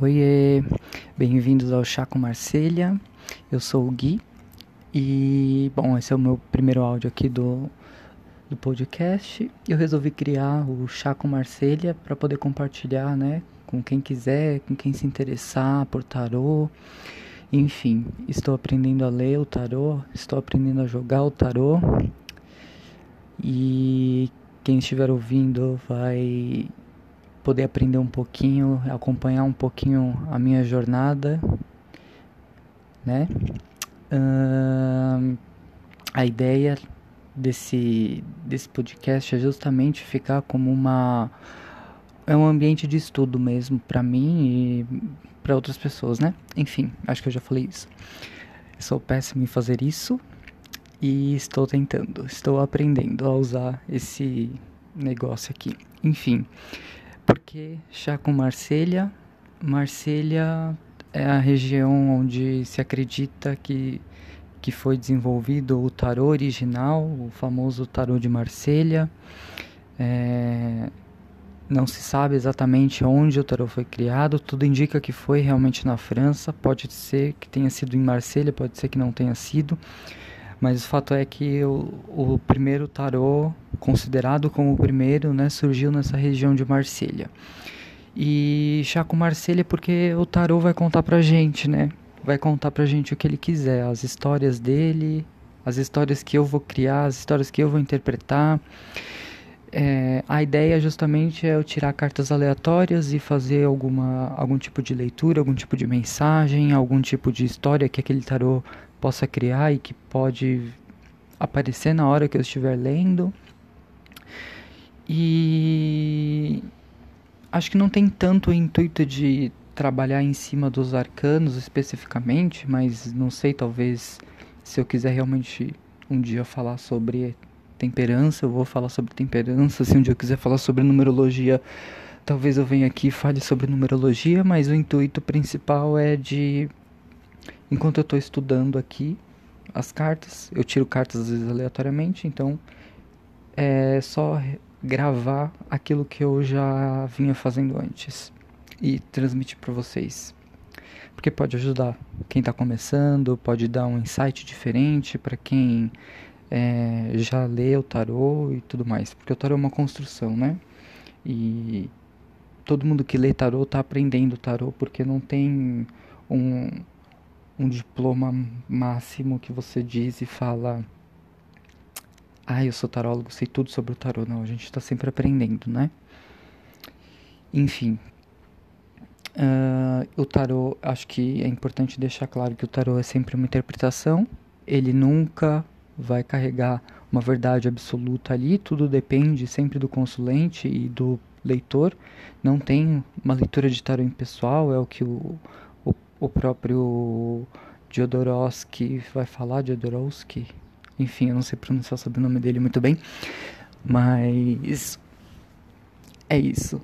Oiê, bem-vindos ao Chá com Marselha. Eu sou o Gui e, bom, esse é o meu primeiro áudio aqui do, do podcast. Eu resolvi criar o Chá com Marselha para poder compartilhar, né, com quem quiser, com quem se interessar por tarô. Enfim, estou aprendendo a ler o tarô, estou aprendendo a jogar o tarô. E quem estiver ouvindo vai poder aprender um pouquinho, acompanhar um pouquinho a minha jornada, né? Uh, a ideia desse, desse podcast é justamente ficar como uma é um ambiente de estudo mesmo para mim e para outras pessoas, né? Enfim, acho que eu já falei isso. sou péssimo em fazer isso e estou tentando, estou aprendendo a usar esse negócio aqui. Enfim, porque chá com Marselha, Marselha é a região onde se acredita que, que foi desenvolvido o tarô original, o famoso tarô de Marselha. É, não se sabe exatamente onde o tarô foi criado, tudo indica que foi realmente na França, pode ser que tenha sido em Marselha, pode ser que não tenha sido. Mas o fato é que o, o primeiro tarô, considerado como o primeiro, né, surgiu nessa região de Marselha. E chá com Marselha porque o tarô vai contar pra gente, né? Vai contar pra gente o que ele quiser, as histórias dele, as histórias que eu vou criar, as histórias que eu vou interpretar. É, a ideia justamente é eu tirar cartas aleatórias e fazer alguma, algum tipo de leitura, algum tipo de mensagem, algum tipo de história que aquele tarô possa criar e que pode aparecer na hora que eu estiver lendo. E acho que não tem tanto o intuito de trabalhar em cima dos arcanos especificamente, mas não sei, talvez se eu quiser realmente um dia falar sobre temperança, eu vou falar sobre temperança. Se um dia eu quiser falar sobre numerologia, talvez eu venha aqui e fale sobre numerologia, mas o intuito principal é de enquanto eu estou estudando aqui as cartas, eu tiro cartas às vezes aleatoriamente, então é só gravar aquilo que eu já vinha fazendo antes e transmitir para vocês. Porque pode ajudar quem está começando, pode dar um insight diferente para quem é, já lê o tarô e tudo mais. Porque o tarô é uma construção, né? E todo mundo que lê tarô está aprendendo tarô porque não tem um, um diploma máximo que você diz e fala. Ah, eu sou tarólogo, sei tudo sobre o tarô. Não, a gente está sempre aprendendo, né? Enfim. Uh, o tarô, acho que é importante deixar claro que o tarô é sempre uma interpretação. Ele nunca vai carregar uma verdade absoluta ali. Tudo depende sempre do consulente e do leitor. Não tem uma leitura de tarô impessoal, é o que o o próprio Jodorowsky vai falar, Jodorowsky, enfim, eu não sei pronunciar sobre o nome dele muito bem, mas é isso.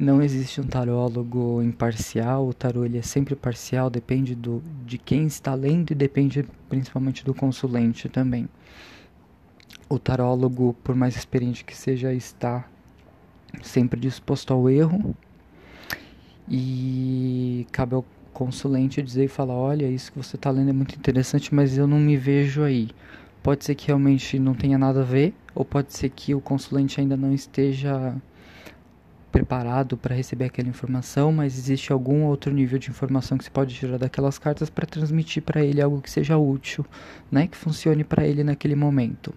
Não existe um tarólogo imparcial, o tarô ele é sempre parcial, depende do, de quem está lendo e depende principalmente do consulente também. O tarólogo, por mais experiente que seja, está sempre disposto ao erro e cabe ao consulente dizer e falar: olha, isso que você está lendo é muito interessante, mas eu não me vejo aí. Pode ser que realmente não tenha nada a ver, ou pode ser que o consulente ainda não esteja preparado para receber aquela informação, mas existe algum outro nível de informação que se pode tirar daquelas cartas para transmitir para ele algo que seja útil, né, que funcione para ele naquele momento.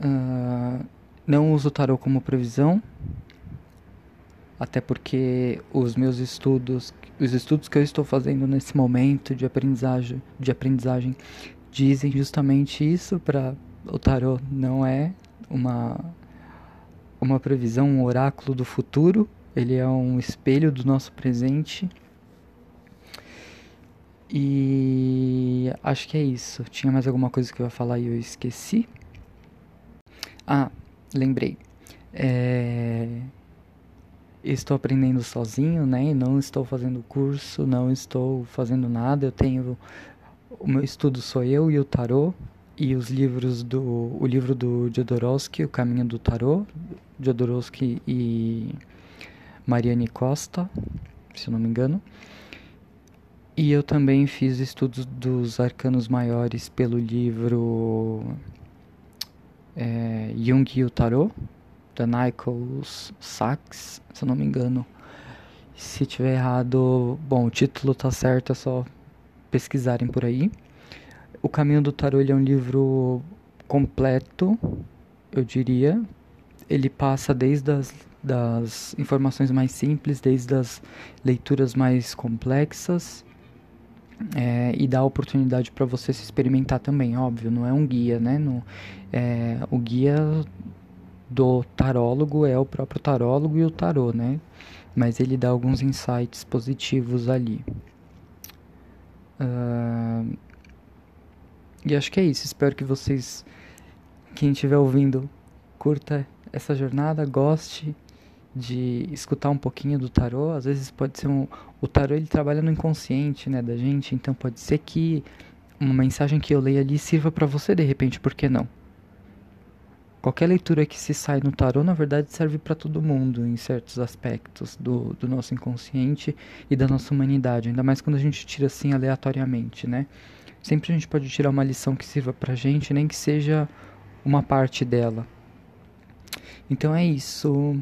Uh, não uso o tarot como previsão, até porque os meus estudos, os estudos que eu estou fazendo nesse momento de aprendizagem, de aprendizagem dizem justamente isso para o tarot não é uma uma previsão, um oráculo do futuro, ele é um espelho do nosso presente. E acho que é isso. Tinha mais alguma coisa que eu ia falar e eu esqueci? Ah, lembrei. É estou aprendendo sozinho, né? Não estou fazendo curso, não estou fazendo nada. Eu tenho o meu estudo sou eu e o tarô e os livros do o livro do Jodorowsky, O Caminho do Tarô, Jodorowsky e Mariane Costa, se não me engano. E eu também fiz estudos dos arcanos maiores pelo livro é, Jung e o Tarot, da Nichols Sachs, se eu não me engano. Se tiver errado, bom, o título tá certo, é só pesquisarem por aí. O Caminho do Tarot é um livro completo, eu diria. Ele passa desde as das informações mais simples, desde as leituras mais complexas é, e dá oportunidade para você se experimentar também, óbvio, não é um guia, né? No, é, o guia do tarólogo é o próprio tarólogo e o tarô, né? Mas ele dá alguns insights positivos ali. Uh, e acho que é isso. Espero que vocês, quem estiver ouvindo, curta essa jornada, goste de escutar um pouquinho do tarô, às vezes pode ser um o tarô ele trabalha no inconsciente, né, da gente, então pode ser que uma mensagem que eu leia ali sirva para você de repente, por que não? Qualquer leitura que se sai no tarô, na verdade, serve para todo mundo em certos aspectos do, do nosso inconsciente e da nossa humanidade, ainda mais quando a gente tira assim aleatoriamente, né? Sempre a gente pode tirar uma lição que sirva pra gente, nem que seja uma parte dela. Então é isso.